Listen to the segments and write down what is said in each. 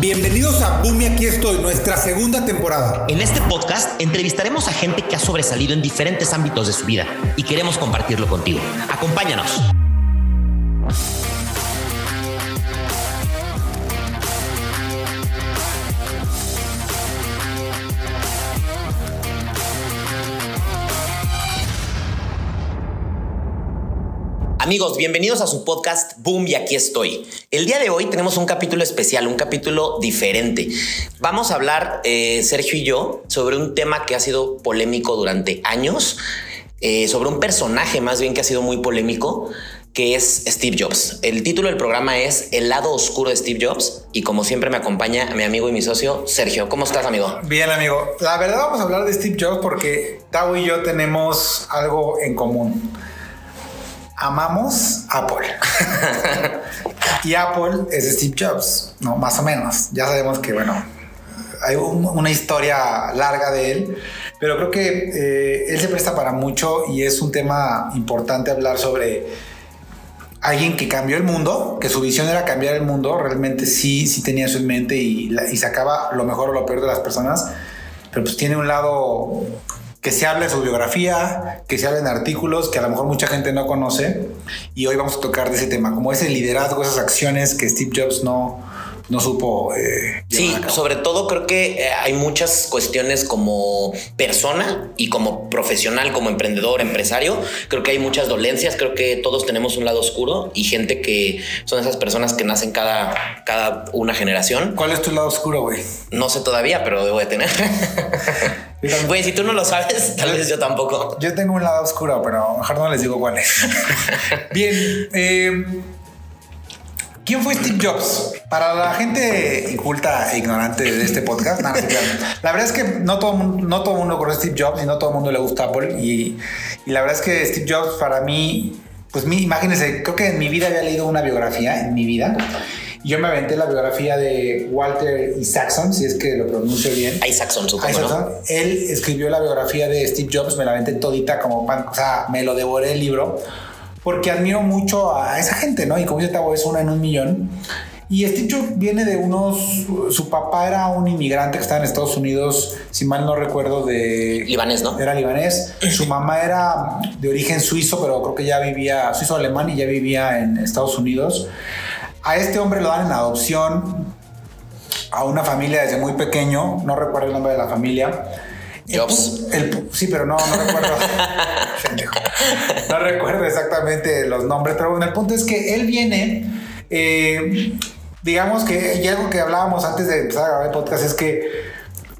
Bienvenidos a Boom y aquí estoy, nuestra segunda temporada. En este podcast entrevistaremos a gente que ha sobresalido en diferentes ámbitos de su vida y queremos compartirlo contigo. Acompáñanos. Amigos, bienvenidos a su podcast Boom y aquí estoy. El día de hoy tenemos un capítulo especial, un capítulo diferente. Vamos a hablar, eh, Sergio y yo, sobre un tema que ha sido polémico durante años, eh, sobre un personaje más bien que ha sido muy polémico, que es Steve Jobs. El título del programa es El lado oscuro de Steve Jobs y como siempre me acompaña mi amigo y mi socio Sergio. ¿Cómo estás, amigo? Bien, amigo. La verdad vamos a hablar de Steve Jobs porque Tao y yo tenemos algo en común amamos Apple. y Apple es Steve Jobs, ¿no? Más o menos. Ya sabemos que, bueno, hay una historia larga de él, pero creo que eh, él se presta para mucho y es un tema importante hablar sobre alguien que cambió el mundo, que su visión era cambiar el mundo, realmente sí, sí tenía eso en mente y, y sacaba lo mejor o lo peor de las personas, pero pues tiene un lado que se hable de su biografía, que se hablen artículos que a lo mejor mucha gente no conoce. Y hoy vamos a tocar de ese tema, como ese liderazgo, esas acciones que Steve Jobs no, no supo. Eh, sí, sobre todo creo que eh, hay muchas cuestiones como persona y como profesional, como emprendedor, empresario. Creo que hay muchas dolencias. Creo que todos tenemos un lado oscuro y gente que son esas personas que nacen cada, cada una generación. ¿Cuál es tu lado oscuro, güey? No sé todavía, pero debo de tener. Güey, si tú no lo sabes, tal vez yo tampoco. Yo tengo un lado oscuro, pero mejor no les digo cuál es. Bien, eh, ¿Quién fue Steve Jobs? Para la gente inculta e ignorante de este podcast, la verdad es que no todo, no todo el mundo conoce a Steve Jobs y no todo el mundo le gusta Apple. Y, la verdad es que Steve Jobs para mí, pues mi, imagínense, creo que en mi vida había leído una biografía, en mi vida. Yo me aventé la biografía de Walter Isaacson, si es que lo pronuncio bien. Isaacson, supongo. ¿no? Él escribió la biografía de Steve Jobs, me la aventé todita como pan, o sea, me lo devoré el libro porque admiro mucho a esa gente, ¿no? Y como dice Tavo, es una en un millón. Y Steve Jobs viene de unos. Su papá era un inmigrante que estaba en Estados Unidos, si mal no recuerdo, de. Libanés, ¿no? Era libanés. Su mamá era de origen suizo, pero creo que ya vivía. Suizo-alemán y ya vivía en Estados Unidos. A este hombre lo dan en adopción a una familia desde muy pequeño. No recuerdo el nombre de la familia Jobs. sí, pero no, no recuerdo. no recuerdo exactamente los nombres, pero bueno, el punto es que él viene. Eh, digamos que, y algo que hablábamos antes de empezar a grabar el podcast es que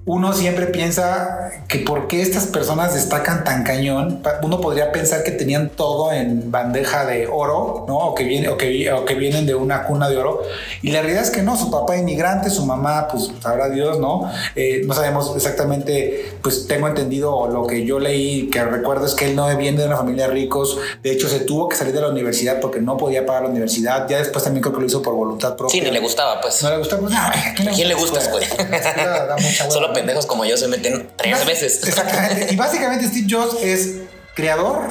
uno siempre piensa que por qué estas personas destacan tan cañón. Uno podría pensar que tenían todo en bandeja de oro, ¿no? O que, viene, o que, o que vienen de una cuna de oro. Y la realidad es que no, su papá es inmigrante, su mamá, pues sabrá Dios, ¿no? Eh, no sabemos exactamente, pues tengo entendido lo que yo leí, que recuerdo es que él no viene de una familia de ricos. De hecho, se tuvo que salir de la universidad porque no podía pagar la universidad. Ya después también creo que lo hizo por voluntad propia. Sí, ni le gustaba, pues. No le gustaba, pues, ¿A quién le gusta, güey? Solo pendejos como yo se meten tres veces. Exactamente. Y básicamente Steve Jobs es creador,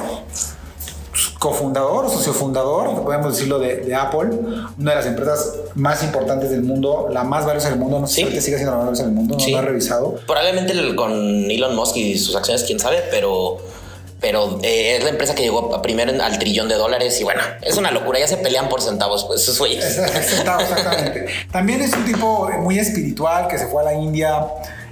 cofundador o sociofundador, podemos decirlo, de, Apple, una de las empresas más importantes del mundo, la más valiosa del mundo, no sé si sigue siendo la más valiosa del mundo, no lo ha revisado. Probablemente con Elon Musk y sus acciones, quién sabe, pero pero eh, es la empresa que llegó primero al trillón de dólares y bueno, es una locura, ya se pelean por centavos, pues eso es exactamente. También es un tipo muy espiritual que se fue a la India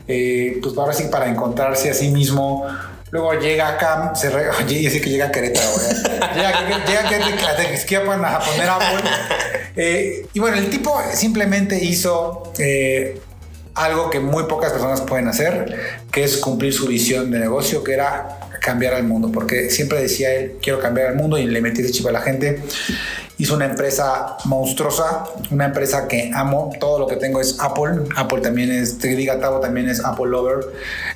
eh, pues ahora sí para encontrarse a sí mismo. Luego llega acá, se re, oye, que llega a Querétaro, llega, llega, llega a poner Apple. Eh, y bueno, el tipo simplemente hizo eh, algo que muy pocas personas pueden hacer, que es cumplir su visión de negocio, que era cambiar al mundo, porque siempre decía él, quiero cambiar al mundo y le metí ese chip a la gente hizo una empresa monstruosa, una empresa que amo, todo lo que tengo es Apple, Apple también es, te diga Tavo también es Apple Lover,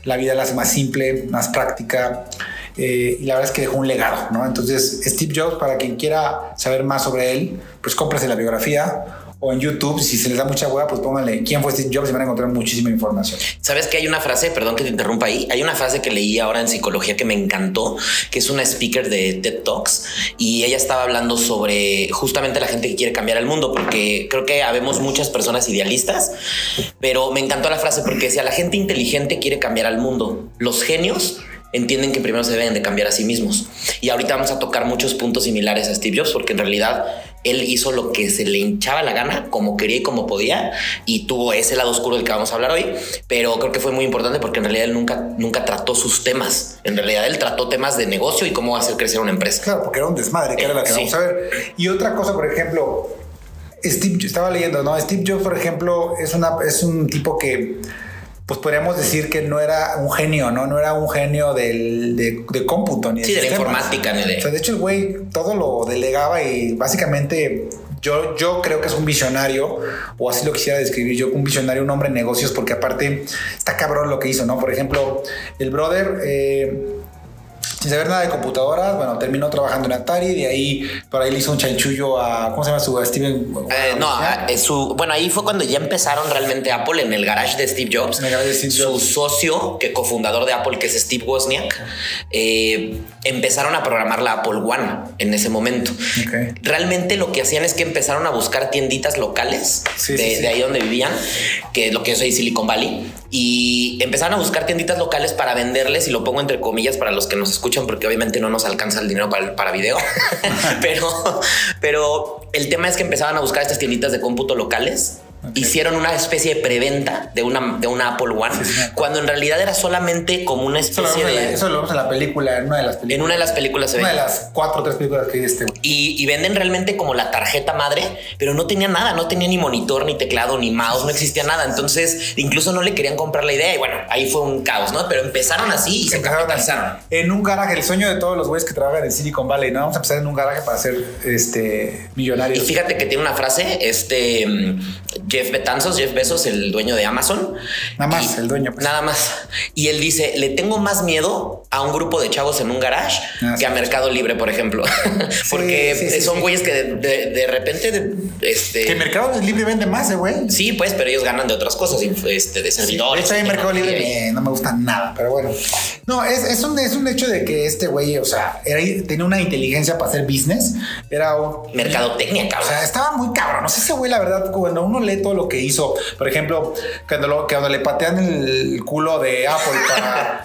la vida la hace más simple, más práctica, eh, y la verdad es que dejó un legado, ¿no? Entonces, Steve Jobs, para quien quiera saber más sobre él, pues cómprese la biografía o en YouTube, si se les da mucha hueá, pues pónganle quién fue Steve Jobs y van a encontrar muchísima información. Sabes que hay una frase, perdón que te interrumpa ahí, hay una frase que leí ahora en psicología que me encantó, que es una speaker de TED Talks y ella estaba hablando sobre justamente la gente que quiere cambiar el mundo, porque creo que habemos muchas personas idealistas, pero me encantó la frase porque decía, la gente inteligente quiere cambiar al mundo, los genios entienden que primero se deben de cambiar a sí mismos. Y ahorita vamos a tocar muchos puntos similares a Steve Jobs, porque en realidad él hizo lo que se le hinchaba la gana, como quería y como podía, y tuvo ese lado oscuro del que vamos a hablar hoy, pero creo que fue muy importante porque en realidad él nunca, nunca trató sus temas. En realidad él trató temas de negocio y cómo hacer crecer una empresa. Claro, porque era un desmadre, que era la que vamos a ver. Y otra cosa, por ejemplo, Steve, estaba leyendo, ¿no? Steve Jobs, por ejemplo, es, una, es un tipo que pues podríamos decir que no era un genio, ¿no? No era un genio del, de, cómputo ni de Sí, de la informática ni de... O sea, de hecho el güey todo lo delegaba y básicamente yo, yo creo que es un visionario, o así lo quisiera describir yo, un visionario, un hombre de negocios, porque aparte está cabrón lo que hizo, ¿no? Por ejemplo, el brother... Eh, sin saber nada de computadoras, bueno, terminó trabajando en Atari, de ahí por ahí le hizo un chanchullo a, ¿cómo se llama su Steven? Eh, no, su, bueno, ahí fue cuando ya empezaron realmente Apple en el garage de Steve Jobs. Su socio, que cofundador de Apple, que es Steve Wozniak, eh, empezaron a programar la Apple One en ese momento. Realmente lo que hacían es que empezaron a buscar tienditas locales de, ahí donde vivían, que es lo que yo soy Silicon Valley, y empezaron a buscar tienditas locales para venderles, y lo pongo entre comillas para los que nos escuchan porque obviamente no nos alcanza el dinero para, para video, pero, pero el tema es que empezaban a buscar estas tienditas de cómputo locales Hicieron una especie de preventa de una, de una Apple One, cuando en realidad era solamente como una especie de. eso lo vemos en la película, en una de las películas. En una de las películas se Una de las cuatro o tres películas que viste. Y, y venden realmente como la tarjeta madre, pero no tenía nada, no tenía ni monitor, ni teclado, ni mouse, no existía nada. Entonces, incluso no le querían comprar la idea. Y bueno, ahí fue un caos, ¿no? Pero empezaron así y se capitalizaron. En un garaje, el sueño de todos los güeyes que trabajan en Silicon Valley, ¿no? Vamos a empezar en un garaje para ser este millonarios. Y fíjate que tiene una frase, este mm, Jeff Betanzos, Jeff Besos, el dueño de Amazon. Nada más, el dueño. Pues. Nada más. Y él dice, le tengo más miedo a un grupo de chavos en un garage ah, que a Mercado Libre, por ejemplo. Porque son güeyes que de, repente... este, que Mercado Libre vende más, ¿eh, güey. Sí, pues, pero ellos ganan de otras cosas, este, de servidores. de hecho, Mercado Libre no me gusta nada, pero bueno. No, es, un, es un hecho de que este güey, o sea, era, tenía una inteligencia para hacer business. Era un... Mercadotecnia, cabrón. O sea, estaba muy cabrón. No sé si güey, la verdad, cuando uno lee todo lo que hizo, por ejemplo, cuando, cuando le patean el culo de Apple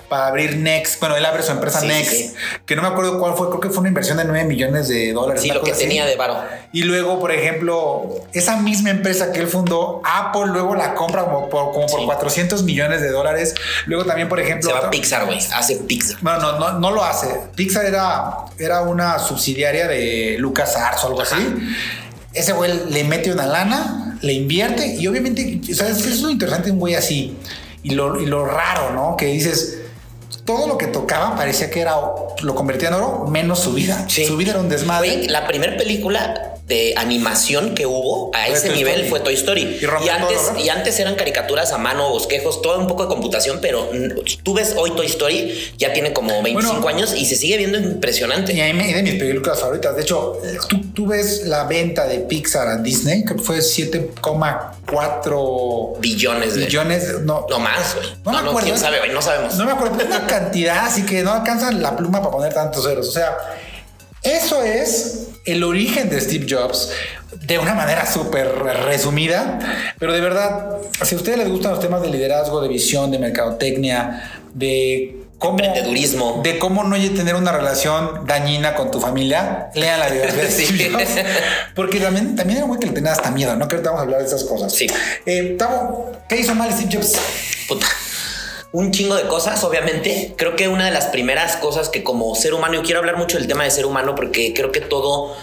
para, abrir Next, bueno, él abre su empresa Next, que no me acuerdo cuál fue, creo que fue una inversión de 9 millones de dólares. Sí, lo que tenía de varo. Y luego, por ejemplo, esa misma empresa que él fundó, Apple luego la compra como por, como por 400 millones de dólares. Luego también, por ejemplo... Se va Pixar, güey, hace Pixar. Bueno, no, no, no lo hace. Pixar era, era una subsidiaria de Lucas Arts o algo así ese güey le mete una lana, le invierte y obviamente, ¿sabes? Es lo interesante un güey así y lo, y lo raro, ¿no? Que dices, todo lo que tocaba parecía que era lo convertía en oro, menos su vida. Su vida era un desmadre. la primera película de animación que hubo a ese nivel fue Toy Story. Y, antes, y antes eran caricaturas a mano, bosquejos, todo un poco de computación, pero tú ves hoy Toy Story, ya tiene como 25 años y se sigue viendo impresionante. Y me de mis películas favoritas. De hecho, tú, tú ves la venta de Pixar a Disney, que fue 7,4 billones de billones. No, no más, güey. No, me acuerdo. ¿Quién sabe, No sabemos. No me acuerdo. Es una cantidad, así que no alcanzan la pluma para poner tantos ceros. O sea, eso es el origen de Steve Jobs de una manera súper resumida, pero de verdad, si a ustedes les gustan los temas de liderazgo, de visión, de mercadotecnia, de cómo, emprendedurismo, de cómo no tener una relación dañina con tu familia, lean la vida de Steve Jobs, porque también, también era muy que le tenía hasta miedo, ¿no? Que ahorita vamos a hablar de esas cosas. Sí. Eh, ¿qué hizo mal Steve Jobs? Puta un chingo de cosas, obviamente. Creo que una de las primeras cosas que como ser humano, yo quiero hablar mucho del tema de ser humano porque creo que todo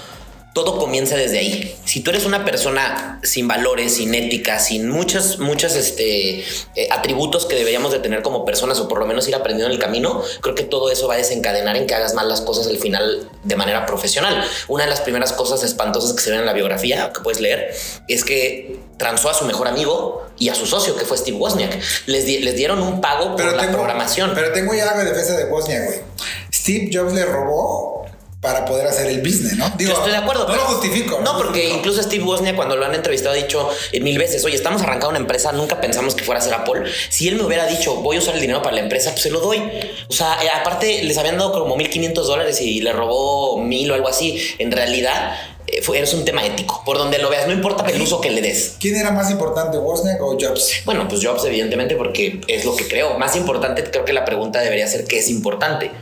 todo comienza desde ahí. Si tú eres una persona sin valores, sin ética, sin muchos, muchos este, eh, atributos que deberíamos de tener como personas o por lo menos ir aprendiendo en el camino, creo que todo eso va a desencadenar en que hagas mal las cosas al final de manera profesional. Una de las primeras cosas espantosas que se ven en la biografía, que puedes leer, es que transó a su mejor amigo y a su socio, que fue Steve Wozniak. Les, les dieron un pago por la programación. Pero tengo ya de defensa de Wozniak, güey. Steve Jobs le robó para poder hacer el business, ¿no? Digo, Yo estoy de acuerdo. No lo justifico. No, porque incluso Steve Wozniak cuando lo han entrevistado ha dicho mil veces, oye, estamos arrancando una empresa, nunca pensamos que fuera a ser Apple. Si él me hubiera dicho, voy a usar el dinero para la empresa, pues se lo doy. O sea, eh, aparte les habían dado como 1.500 dólares y le robó mil o algo así. En realidad, eh, es un tema ético, por donde lo veas, no importa el uso que le des. ¿Quién era más importante, Wozniak o Jobs? Bueno, pues Jobs, evidentemente, porque es lo que creo. Más importante, creo que la pregunta debería ser qué es importante.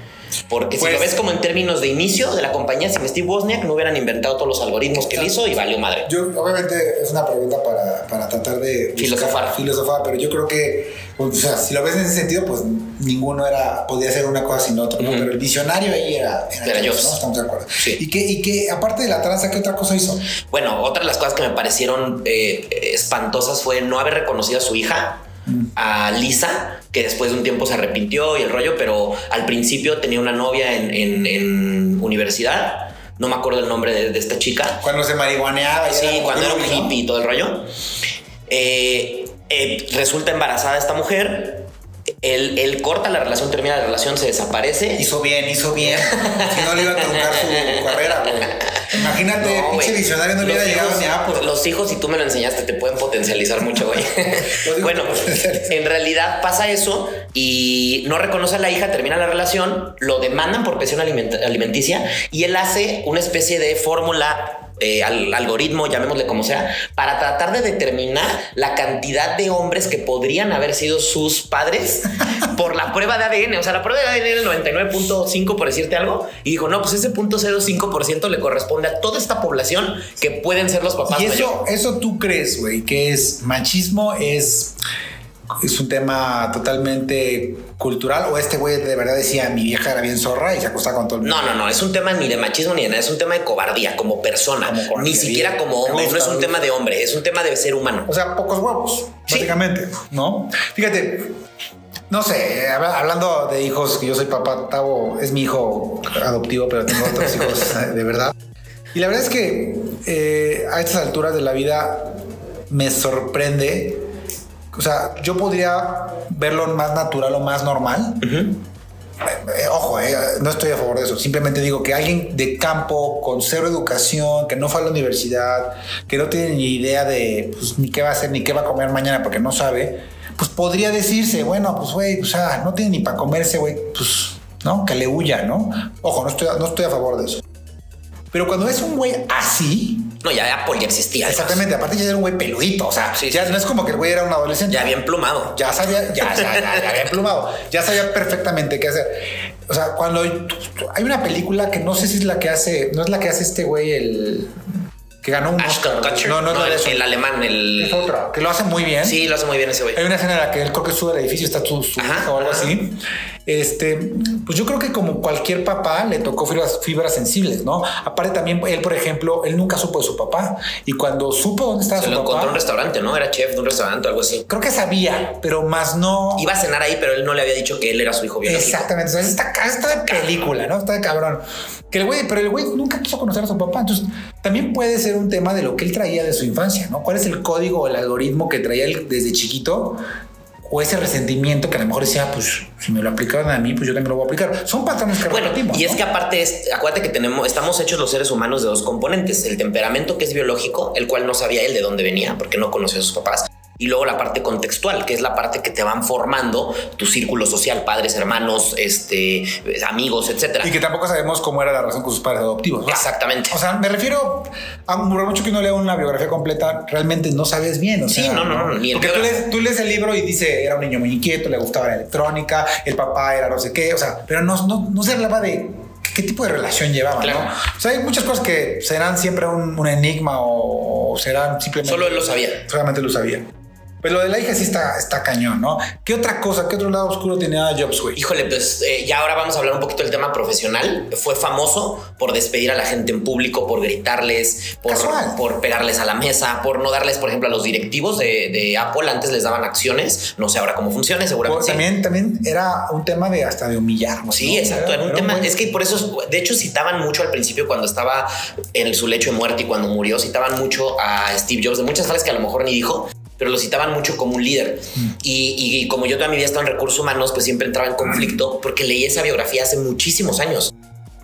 Porque si lo pues- ves como en términos de inicio de la compañía, sin Steve Wozniak no hubieran inventado todos los algoritmos que él hizo y valió madre. Yo, obviamente, es una pregunta para, para tratar de filosofar. filosofar, pero yo creo que, o sea, si lo ves en ese sentido, pues ninguno era, podía ser una cosa sin otra, ¿no? Pero el visionario ahí era, era, yo. ¿no? Estamos de acuerdo. Y, que, y que, aparte de la tranza, ¿qué otra cosa hizo? Bueno, otra de las cosas que me parecieron eh, espantosas fue no haber reconocido a su hija a Lisa, que después de un tiempo se arrepintió y el rollo, pero al principio tenía una novia en, universidad. No me acuerdo el nombre de, esta chica. Cuando se marihuaneaba. Sí, cuando era un hippie y todo el rollo. Eh, eh, resulta embarazada esta mujer él, corta la relación, termina la relación, se desaparece. Hizo bien, hizo bien. si no le iba a truncar su carrera, Imagínate, no, pinche visionario no le hubiera llegado ni a Apple. Los hijos, si tú me lo enseñaste, te pueden potencializar mucho, güey. bueno, en realidad pasa eso y no reconoce a la hija, termina la relación, lo demandan por presión alimenticia y él hace una especie de fórmula eh, al algoritmo, llamémosle como sea, para tratar de determinar la cantidad de hombres que podrían haber sido sus padres por la prueba de ADN. O sea, la prueba de ADN era el 99.5 por decirte algo. Y dijo, no, pues ese punto 0.5% le corresponde a toda esta población que pueden ser los papás. Y eso, eso tú crees, güey, que es machismo, es es un tema totalmente cultural o este güey de verdad decía mi vieja era bien zorra y se acostaba con todo el mundo. No, no, no, es un tema ni de machismo ni de nada, es un tema de cobardía como persona, ni siquiera como hombre, no es un tema de hombre, es un tema de ser humano. O sea, pocos huevos, básicamente, ¿no? Fíjate, no sé, hablando de hijos, yo soy papá, Tavo es mi hijo adoptivo, pero tengo otros hijos de verdad. Y la verdad es que eh, a estas alturas de la vida me sorprende o sea, yo podría verlo más natural o más normal. Eh, ojo, eh, no estoy a favor de eso. Simplemente digo que alguien de campo con cero educación, que no fue a la universidad, que no tiene ni idea de pues, ni qué va a hacer ni qué va a comer mañana porque no sabe, pues podría decirse, bueno, pues güey, o sea, no tiene ni para comerse, güey, pues, ¿no? Que le huya, ¿no? Ojo, no estoy, no estoy a favor de eso. Pero cuando es un güey así. No, ya Apple ya existía. Exactamente. Aparte, ya era un güey peludito. O sea, ya no es como que el güey era un adolescente. Ya bien plumado. Ya sabía, ya, ya, ya, ya bien plumado. Ya sabía perfectamente qué hacer. O sea, cuando hay una película que no sé si es la que hace, no es la que hace este güey, el que ganó un Oscar. No, no, no, el, el, alemán, el. Es otro, que lo hace muy bien. Sí, lo hace muy bien ese güey. Hay una escena en la que él creo que sube al edificio, está su, su o algo así. Este, pues yo creo que como cualquier papá le tocó fibras, fibras sensibles, ¿no? Aparte también él, por ejemplo, él nunca supo de su papá y cuando supo dónde estaba Se su lo papá. encontró en un restaurante, ¿no? Era chef de un restaurante o algo así. Creo que sabía, pero más no. Iba a cenar ahí, pero él no le había dicho que él era su hijo biológico. Exactamente. Entonces, está, está de película, ¿no? Está de cabrón. Que el güey, pero el güey nunca quiso conocer a su papá. Entonces, también puede ser un tema de lo que él traía de su infancia, ¿no? ¿Cuál es el código o el algoritmo que traía él desde chiquito? O ese resentimiento que a lo mejor decía, pues si me lo aplicaron a mí, pues yo también lo voy a aplicar. Son patrones que bueno, Y es que aparte, es, acuérdate que tenemos, estamos hechos los seres humanos de dos componentes: el temperamento que es biológico, el cual no sabía él de dónde venía porque no conocía a sus papás y luego la parte contextual, que es la parte que te van formando tu círculo social, padres, hermanos, este, amigos, etcétera. Y que tampoco sabemos cómo era la relación con sus padres adoptivos. Exactamente. O sea, me refiero a mucho que no leo una biografía completa, realmente no sabes bien. O sí, no, no, no. Ni Porque tú lees, tú lees, el libro y dice era un niño muy inquieto, le gustaba la electrónica, el papá era no sé qué, o sea, pero no, no, no se hablaba de qué tipo de relación llevaban, ¿no? O sea, hay muchas cosas que serán siempre un, un enigma o, serán simplemente. Solo él lo sabía. Solamente lo sabía. Pero lo de la hija sí está, está cañón, ¿no? ¿Qué otra cosa, qué otro lado oscuro tenía Jobs, güey? Híjole, pues eh, ya ahora vamos a hablar un poquito del tema profesional. Fue famoso por despedir a la gente en público, por gritarles, por, por pegarles a la mesa, por no darles, por ejemplo, a los directivos de, Apple. Antes les daban acciones. No sé ahora cómo funcione, seguramente. también, también era un tema de hasta de humillar. Sí, exacto. Era, un tema. Es que por eso, de hecho, citaban mucho al principio cuando estaba en su lecho de muerte y cuando murió, citaban mucho a Steve Jobs de muchas frases que a lo mejor ni dijo pero lo citaban mucho como un líder. Y, y como yo toda mi vida he estado en recursos humanos, pues siempre entraba en conflicto porque leí esa biografía hace muchísimos años.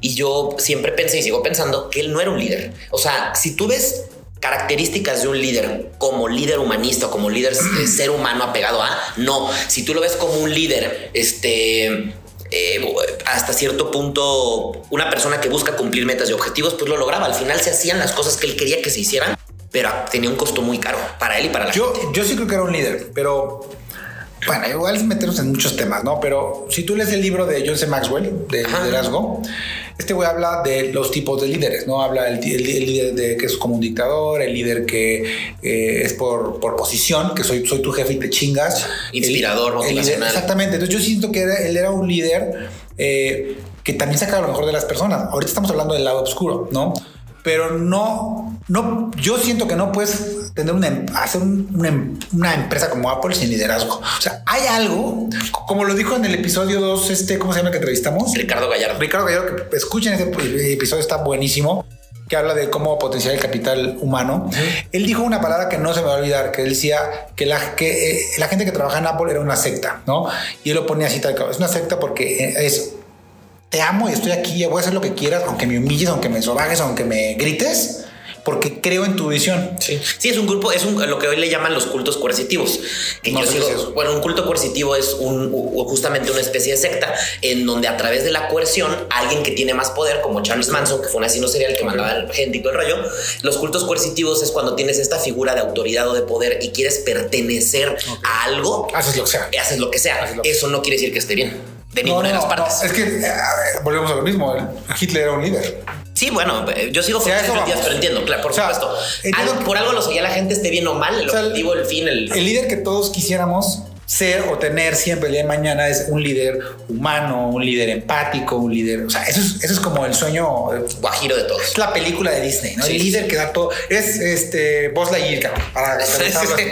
Y yo siempre pensé y sigo pensando que él no era un líder. O sea, si tú ves características de un líder como líder humanista, como líder eh, ser humano apegado a, no. Si tú lo ves como un líder, este... eh, hasta cierto punto una persona que busca cumplir metas y objetivos pues lo lograba al final se hacían las cosas que él quería que se hicieran pero tenía un costo muy caro para él y para la Yo, gente yo sí creo que era un líder, pero bueno, igual es meternos en muchos temas, ¿no? Pero si tú lees el libro de John C. Maxwell, de Ajá. liderazgo, este güey habla de los tipos de líderes, ¿no? Habla el, el líder de, que es como un dictador, el líder que eh, es por, por posición, que soy, soy tu jefe y te chingas. Inspirador, El- el líder- motivacional. exactamente. Entonces yo siento que era- él era un líder eh, que también sacaba lo mejor de las personas. Ahorita estamos hablando del lado oscuro, ¿no? Pero no, no, yo siento que no puedes tener una, em- hacer un- una, em- una empresa como Apple sin liderazgo. O sea, hay algo, como lo dijo en el episodio 2, este, ¿cómo se llama que entrevistamos? Ricardo Gallardo Ricardo Gallardo, que escuchen ese episodio, está buenísimo, que habla de cómo potenciar el capital humano. Él dijo una palabra que no se me va a olvidar, que él decía que la, que, eh, la gente que trabaja en Apple era una secta, ¿no? Y él lo ponía así tal cual, es una secta porque eh, es, te amo y estoy aquí, voy a hacer lo que quieras, aunque me humilles, aunque me sobajes, aunque me grites, porque creo en tu visión. Sí. sí, es un grupo, es un, lo que hoy le llaman los cultos coercitivos. Que No yo sigo- es bueno, un culto coercitivo es un, justamente una especie de secta en donde a través de la coerción, alguien que tiene más poder, como Charles Manson, que fue un asesino serial que mandaba gente y todo el rollo, los cultos coercitivos es cuando tienes esta figura de autoridad o de poder y quieres pertenecer a algo, Haces lo que sea. haces lo que sea. Lo que Eso no quiere decir que esté bien. De No, ninguna no, de las no, partes. es que eh, a ver, volvemos a lo mismo. Hitler era un líder. Sí, bueno, eh, yo sigo con eso días, pero entiendo, claro, por O sea, supuesto. Algo- que- por algo lo seguía la gente, esté bien o mal, el O sea, objetivo, el fin, el, El líder que todos quisiéramos ser o tener siempre el día de mañana es un líder humano, un líder empático, un líder. O sea, eso es, eso es como el sueño. guajiro de todos. Es la película de Disney, ¿no? Sí, el sí, líder que da todo. Es este Buzz Lightyear, para Sí, sí, sí.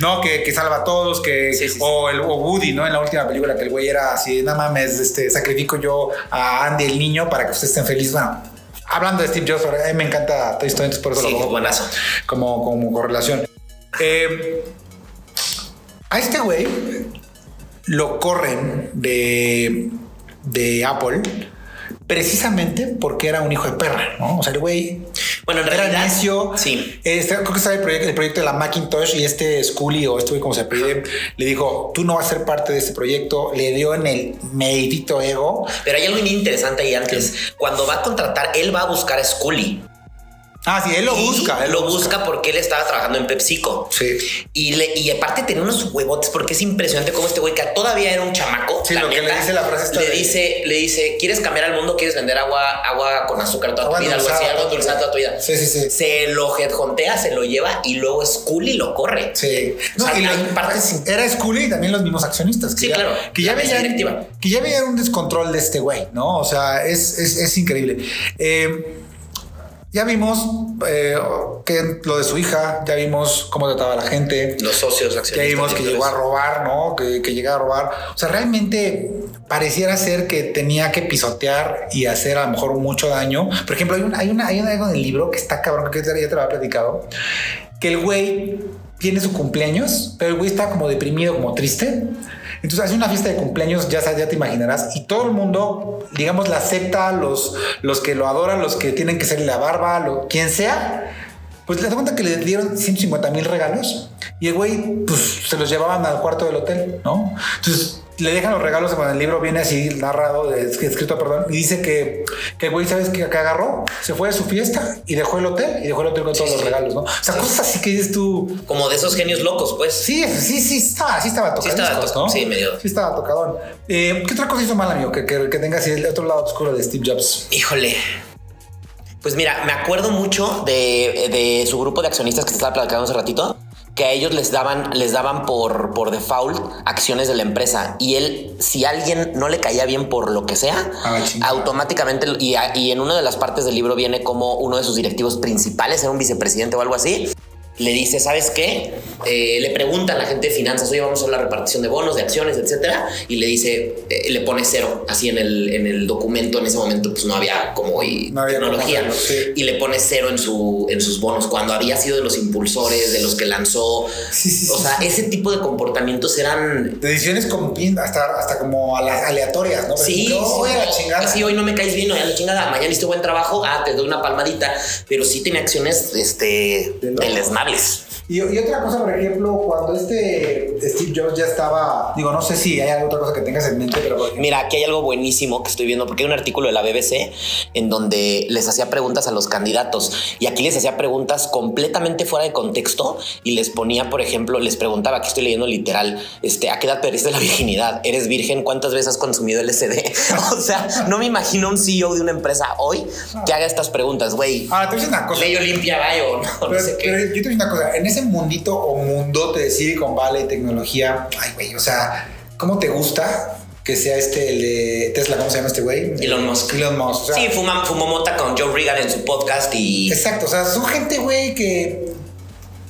¿no? Que, que salva a todos, que. Sí, sí, sí. o, el, o Woody, ¿no? En la última película que el güey era así, nada mames, este, sacrifico yo a Andy el niño para que ustedes estén felices. Bueno, hablando de Steve Jobs, a mí me encanta Toy Story, entonces por eso Sí, lo pongo buenazo. como, como correlación. Eh, a este güey lo corren de, de Apple precisamente porque era un hijo de perra, ¿no? O sea, el güey Bueno, en era realidad. necio. Sí. Este, creo que estaba el proyecto, el proyecto de la Macintosh y este Scully o este güey como se pide, le dijo, tú no vas a ser parte de este proyecto. Le dio en el medito ego. Pero hay algo bien interesante ahí antes. Cuando va a contratar, él va a buscar a Scully. Ah, sí, él lo Y busca. Él lo busca porque él estaba trabajando en PepsiCo. Sí. Y, le, y aparte tenía unos huevotes porque es impresionante cómo este güey que todavía era un chamaco. Sí, lo que le dice la frase esta Le dice, le dice, ¿quieres cambiar al mundo? ¿Quieres vender agua, agua con azúcar toda tu vida? Algo así, algo dulzada toda tu vida. Sí, sí, sí. Se lo headhuntea, se lo lleva y luego Scully lo corre. Sí. O sea, y los- partes- era Scully y también los mismos accionistas. Que Sí, ya, claro. Que ya veían, que ya veían un descontrol de este güey, ¿no? O sea, es, es, es increíble. Eh, ya vimos eh, que lo de su hija, ya vimos cómo trataba a la gente. Los socios Ya accionistas. vimos que llegó a robar, ¿no? Que, que llegaba a robar. O sea, realmente pareciera ser que tenía que pisotear y hacer a lo mejor mucho daño. Por ejemplo, hay, un, hay, una, hay una algo en el libro que está cabrón, que ya te lo había platicado, que el güey tiene su cumpleaños, pero el güey está como deprimido, como triste. Entonces hace una fiesta de cumpleaños, ya, ya te imaginarás, y todo el mundo, digamos, la secta, los, los que lo adoran, los que tienen que serle la barba, quien sea, pues le das cuenta que le dieron 150 mil regalos y el güey, pues se los llevaban al cuarto del hotel, ¿no? Entonces le dejan los regalos cuando el libro viene así narrado, escrito, perdón, y dice que, que el güey, ¿sabes qué? Que agarró, se fue de su fiesta y dejó el hotel y dejó el hotel con todos Sí, los sí. regalos, ¿no? O sea, cosas así que dices tú, Como de esos genios locos, pues. Sí, sí, sí, estaba, sí estaba tocado. estaba tocado, sí, medio. Sí estaba tocadón. Eh, ¿Qué otra cosa hizo mal, amigo? Que, que, que tenga así el otro lado oscuro de Steve Jobs. Híjole. Pues mira, me acuerdo mucho de, de su grupo de accionistas que te estaba platicando hace ratito, que a ellos les daban, les daban por, por default acciones de la empresa. Y él, si alguien no le caía bien por lo que sea, Ah, automáticamente, y, y en una de las partes del libro viene como uno de sus directivos principales, era un vicepresidente o algo así, le dice, ¿sabes qué? Eh, le preguntan a la gente de finanzas, oye, vamos a hacer la repartición de bonos, de acciones, etcétera, y le dice, eh, le pone cero, así en el, en el documento, en ese momento, pues no había como y No había tecnología, sí. y le pone cero en, su, en sus bonos, cuando había sido de los impulsores, de los que lanzó. Sí, sí, o sí, sea, sí. ese tipo de comportamientos eran Decisiones como hasta, hasta como ale- aleatorias, ¿no? Sí, Yo sí, voy a la no, chingada. así hoy no me caes bien, no, a la chingada, mañana hiciste buen trabajo, ah, te doy una palmadita, pero sí tenía acciones este, De Y, y otra cosa, por ejemplo, cuando este Steve Jobs ya estaba, digo, no sé si hay otra cosa que tengas en mente, pero Mira, aquí hay algo buenísimo que estoy viendo, porque hay un artículo de la BBC en donde les hacía preguntas a los candidatos y aquí les hacía preguntas completamente fuera de contexto y les ponía, por ejemplo, les preguntaba, aquí estoy leyendo literal, este, ¿a qué edad perdiste la virginidad? ¿Eres virgen? ¿Cuántas veces has consumido LSD? o sea, no me imagino un CEO de una empresa hoy que haga estas preguntas, güey. ahora te voy a una cosa. Ley Olimpia no, no Pero, sé qué. pero yo te una cosa, en ese mundito o mundote de Silicon Valley, tecnología, ay, güey, o sea, ¿cómo te gusta que sea este, el de Tesla, ¿cómo se llama este güey? Elon Musk. Elon Musk, o sea, Sí, fuma, fumó mota con Joe Regan en su podcast y Exacto, o sea, son gente, güey, que,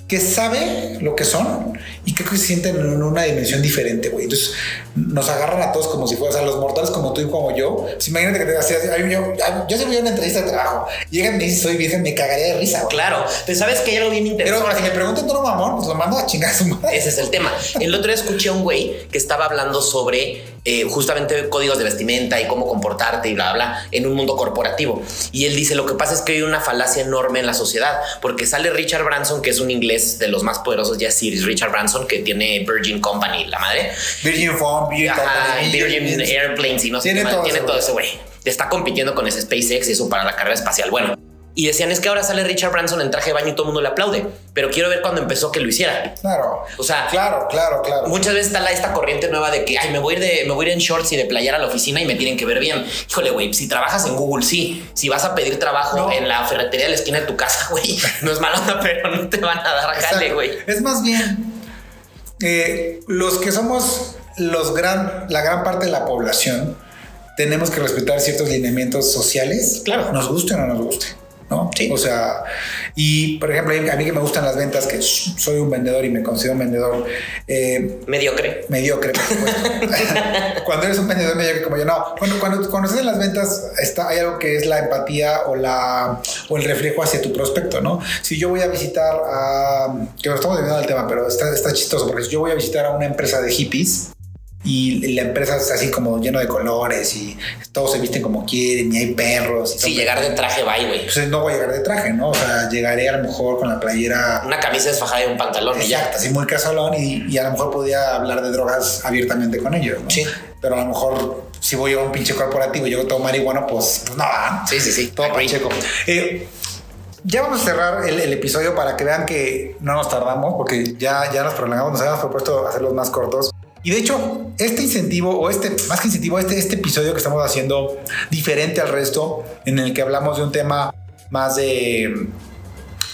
que sabe lo que son y creo que se sienten en una dimensión diferente, güey. Entonces nos agarran a todos como si fueran, o sea, los mortales como tú y como yo. Pues, imagínate que te hacías, yo, yo si voy a una entrevista de trabajo, llegan y me dicen soy virgen, me cagaría de risa, güey. claro, pero sabes que hay algo bien Pero interesante. ahora, si me preguntan todo mamón, pues lo mando a chingar a su madre. Ese es el tema. El otro día escuché a un güey que estaba hablando sobre eh, justamente códigos de vestimenta y cómo comportarte y bla, bla, en un mundo corporativo. Y él dice, lo que pasa es que hay una falacia enorme en la sociedad, porque sale Richard Branson, que es un inglés de los más poderosos ya Series, Richard Branson, que tiene Virgin Company, la madre. Virgin Phone, Virgin Ajá, Company, Virgin Airplanes y no sé Tiene qué más. todo Tiene ese todo ese güey. Está compitiendo con ese SpaceX y eso para la carrera espacial. Bueno. Y decían, es que ahora sale Richard Branson en traje de baño y todo el mundo le aplaude. Pero quiero ver cuando empezó que lo hiciera. Claro. O sea, claro, claro, claro. Muchas veces está la, esta corriente nueva de que ay, me voy a ir de, me voy a ir en shorts y de playar a la oficina y me tienen que ver bien. Híjole, güey, si trabajas en Google, sí. Si vas a pedir trabajo No. en la ferretería de la esquina de tu casa, güey, no es mala onda, pero no te van a dar jale, güey. Es más bien eh, los que somos los gran, la gran parte de la población tenemos que respetar ciertos lineamientos sociales. Claro. Nos guste o no nos guste. ¿No? Sí. O sea, y por ejemplo, a mí que me gustan las ventas, que soy un vendedor y me considero un vendedor eh, Mediocre. mediocre, por supuesto. cuando eres un vendedor mediocre como yo, no. Cuando, cuando, en las ventas, está, hay algo que es la empatía o, la, o el reflejo hacia tu prospecto, ¿no? Si yo voy a visitar a. que no estamos desviando del tema, pero está, está chistoso, porque si yo voy a visitar a una empresa de hippies y la empresa es así como lleno de colores y todos se visten como quieren y hay perros. Y todo, llegar de traje, bye, güey. Pues no voy a llegar de traje, ¿no? O sea, llegaré a lo mejor con la playera Una camisa desfajada y un pantalón y ya. Exacto, así muy casolón y, y a lo mejor podía hablar de drogas abiertamente con ellos. ¿no? Sí. Pero a lo mejor si voy a un pinche corporativo y yo tomo marihuana, pues, pues no, ¿ah? Sí, sí, sí. todo pacheco. Eh, ya vamos a cerrar el, el episodio para que vean que no nos tardamos, porque ya, ya nos prolongamos, nos habíamos propuesto hacerlos más cortos. Y de hecho, este incentivo, o este, más que incentivo, este, este episodio que estamos haciendo diferente al resto, en el que hablamos de un tema más de,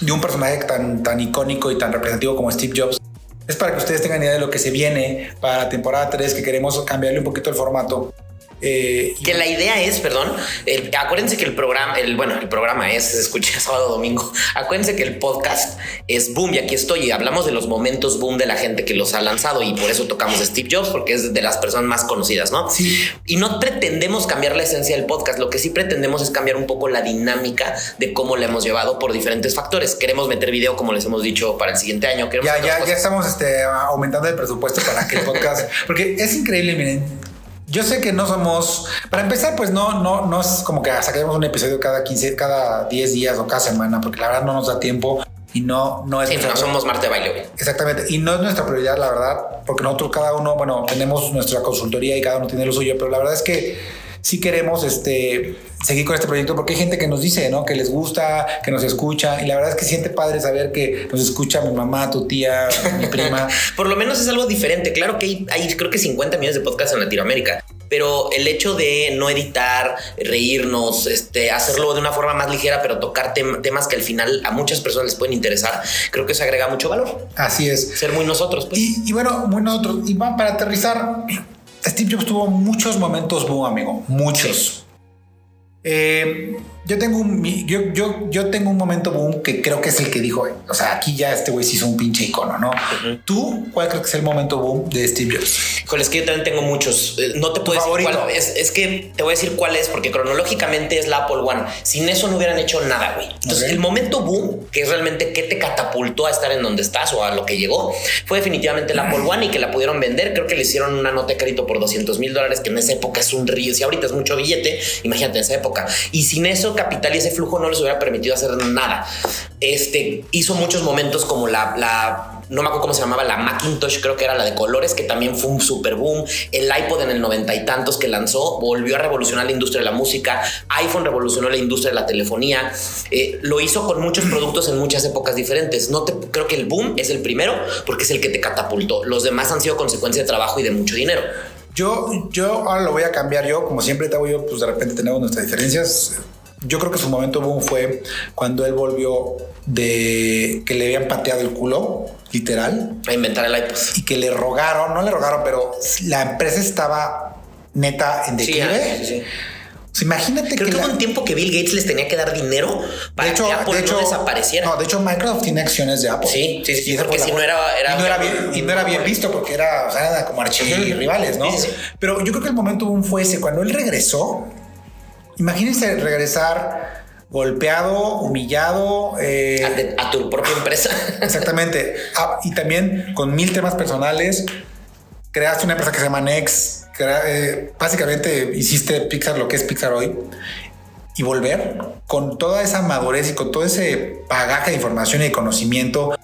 de un personaje tan, tan icónico y tan representativo como Steve Jobs, es para que ustedes tengan idea de lo que se viene para la temporada 3, que queremos cambiarle un poquito el formato. Eh, Que la idea es, perdón, el- acuérdense que el programa, el, bueno, el programa es, se escucha sábado, domingo. Acuérdense que el podcast es boom y aquí estoy y hablamos de los momentos boom de la gente que los ha lanzado y por eso tocamos a Steve Jobs porque es de las personas más conocidas, ¿no? Sí. Y no pretendemos cambiar la esencia del podcast, lo que sí pretendemos es cambiar un poco la dinámica de cómo la hemos llevado por diferentes factores. Queremos meter video, como les hemos dicho, para el siguiente año. Queremos Ya, ya, ya estamos este, aumentando el presupuesto para que el podcast. porque es increíble, miren. Yo sé que no somos. Para empezar, pues no, no, no es como que saquemos un episodio cada 15, cada 10 días o cada semana, porque la verdad no nos da tiempo y no, no es. Sí, no somos Marte baile. Exactamente. Y no es nuestra prioridad, la verdad, porque nosotros cada uno, bueno, tenemos nuestra consultoría y cada uno tiene lo suyo, pero la verdad es que sí queremos este, seguir con este proyecto porque hay gente que nos dice, ¿no? Que les gusta, que nos escucha y la verdad es que siente padre saber que nos escucha mi mamá, tu tía, mi prima. Por lo menos es algo diferente. Claro que hay, hay creo que 50 millones de podcasts en Latinoamérica. Pero el hecho de no editar, reírnos, este, hacerlo de una forma más ligera, pero tocar tem- temas que al final a muchas personas les pueden interesar, creo que eso agrega mucho valor. Así es. Ser muy nosotros, pues. Y, y bueno, muy nosotros, y va para aterrizar, Steve Jobs tuvo muchos momentos boom, amigo, muchos. Eh, yo tengo un, yo, yo, yo tengo un momento boom que creo que es el que dijo, o sea, aquí ya este güey se hizo un pinche icono, ¿no? ¿Tú cuál crees que es el momento boom de Steve Jobs? Híjole, es que yo también tengo muchos. Eh, No te puedo decir cuál es. Es que te voy a decir cuál es, porque cronológicamente es la Apple One. Sin eso no hubieran hecho nada, güey. Entonces, el momento boom, que es realmente qué te catapultó a estar en donde estás o a lo que llegó, fue definitivamente la Apple One y que la pudieron vender. Creo que le hicieron una nota de crédito por 200 mil dólares, que en esa época es un río. Si ahorita es mucho billete, imagínate en esa época. Y sin eso, capital y ese flujo no les hubiera permitido hacer nada. Este hizo muchos momentos como la, la no me acuerdo cómo se llamaba, la Macintosh, creo que era la de colores, que también fue un super boom. El iPod en el noventa y tantos que lanzó volvió a revolucionar la industria de la música. iPhone revolucionó la industria de la telefonía. Eh, lo hizo con muchos productos en muchas épocas diferentes. No te, creo que el boom es el primero porque es el que te catapultó. Los demás han sido consecuencia de trabajo y de mucho dinero. Yo, yo ahora lo voy a cambiar yo, como siempre te hago yo, pues de repente tenemos nuestras diferencias. Yo creo que su momento boom fue cuando él volvió de que le habían pateado el culo, literal, A inventar el iPod. y que le rogaron, no le rogaron, pero la empresa estaba neta en Sí, declive. sí, sí. Sea, imagínate Creo que, que la- hubo un tiempo que Bill Gates les tenía que dar dinero para de hecho, que Apple de hecho, no desapareciera. No, de hecho, Microsoft tiene acciones de Apple. Sí, sí, sí, sí, Y porque si no era- era- y no era bien, y no era bien visto porque era, o sea, era como archirrivales, ¿no? Sí, sí, sí. Pero yo creo que el momento boom fue ese. Cuando él regresó, imagínense regresar golpeado, humillado, eh, A, te- a tu propia empresa. Exactamente. Ah, y también con mil temas personales, creaste una empresa que se llama Nex. crea- eh, básicamente hiciste Pixar lo que es Pixar hoy. Y volver con toda esa madurez y con todo ese bagaje de información y de conocimiento.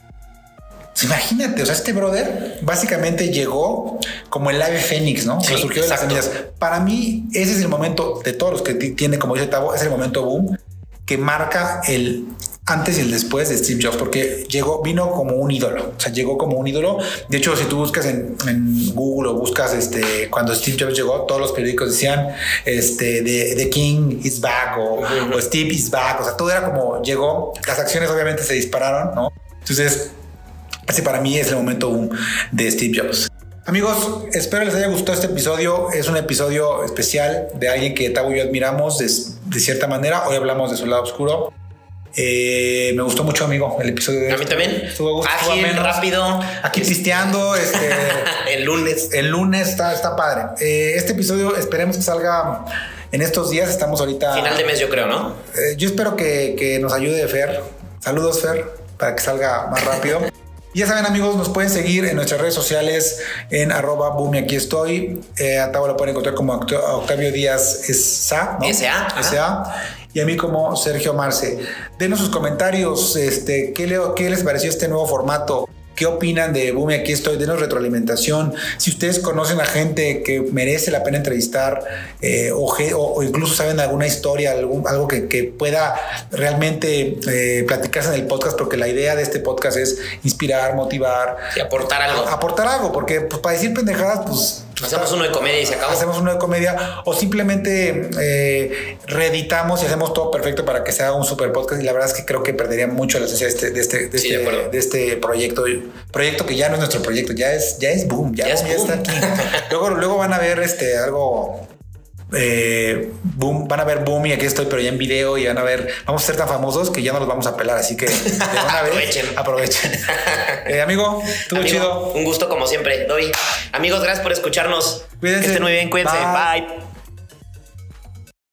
Pues imagínate, o sea, este brother básicamente llegó como el ave fénix, ¿no? Sí, surgió de las semillas. Para mí, ese es el momento de todos los que ti- tiene, como dice Tavo, es el momento boom que marca el antes y el después de Steve Jobs, porque llegó, vino como un ídolo, o sea, llegó como un ídolo. De hecho, si tú buscas en, en Google o buscas este, cuando Steve Jobs llegó, todos los periódicos decían este, The, The King is back o, o Steve is back, o sea, todo era como llegó, las acciones obviamente se dispararon, ¿no? Entonces, ese para mí es el momento boom de Steve Jobs. Amigos, espero les haya gustado este episodio. Es un episodio especial de alguien que Tavo y yo admiramos de, de cierta manera. Hoy hablamos de su lado oscuro. Eh, me gustó mucho, amigo, el episodio de A mí también. Estuvo gusto, Ágil, rápido. Aquí pisteando, este, El lunes. el lunes está, está padre. Eh, este episodio esperemos que salga en estos días. Estamos ahorita. Final de mes, yo creo, ¿no? Eh, yo espero que, que nos ayude Fer. Saludos, Fer, para que salga más rápido. Ya saben, amigos, nos pueden seguir en nuestras redes sociales en arroba boom y aquí estoy. Eh, a Tavo lo pueden encontrar como Octa- Octavio Díaz SA, ¿no? SA. Y a mí como Sergio Marce. Denos sus comentarios. Este, ¿qué, le- ¿Qué les pareció este nuevo formato? ¿Qué opinan de Boom y aquí estoy? Denos retroalimentación. Si ustedes conocen a gente que merece la pena entrevistar eh, o, incluso saben alguna historia, algún- algo que, que pueda realmente eh, platicarse en el podcast, porque la idea de este podcast es inspirar, motivar, Y aportar algo. aportar algo, porque pues, para decir pendejadas, pues... Hacemos uno de comedia y se acabó. Hacemos uno de comedia o simplemente eh, reeditamos y hacemos todo perfecto para que sea un super podcast. Y la verdad es que creo que perdería mucho la esencia de este, de este, de Sí, este, de de este proyecto. Proyecto que ya no es nuestro proyecto, ya es, ya es boom, ya, Ya es boom, ya está aquí. luego, luego van a ver este algo. Eh, boom, van a ver boom y aquí estoy, pero ya en video y van a ver, vamos a ser tan famosos que ya no los vamos a pelar, así que de una vez, Aprovechen. aprovechen. Eh, amigo, estuvo Amigo, chido. Un gusto como siempre, Doy. Amigos, gracias por escucharnos. Cuídense. Que estén muy bien, cuídense. Bye. Bye.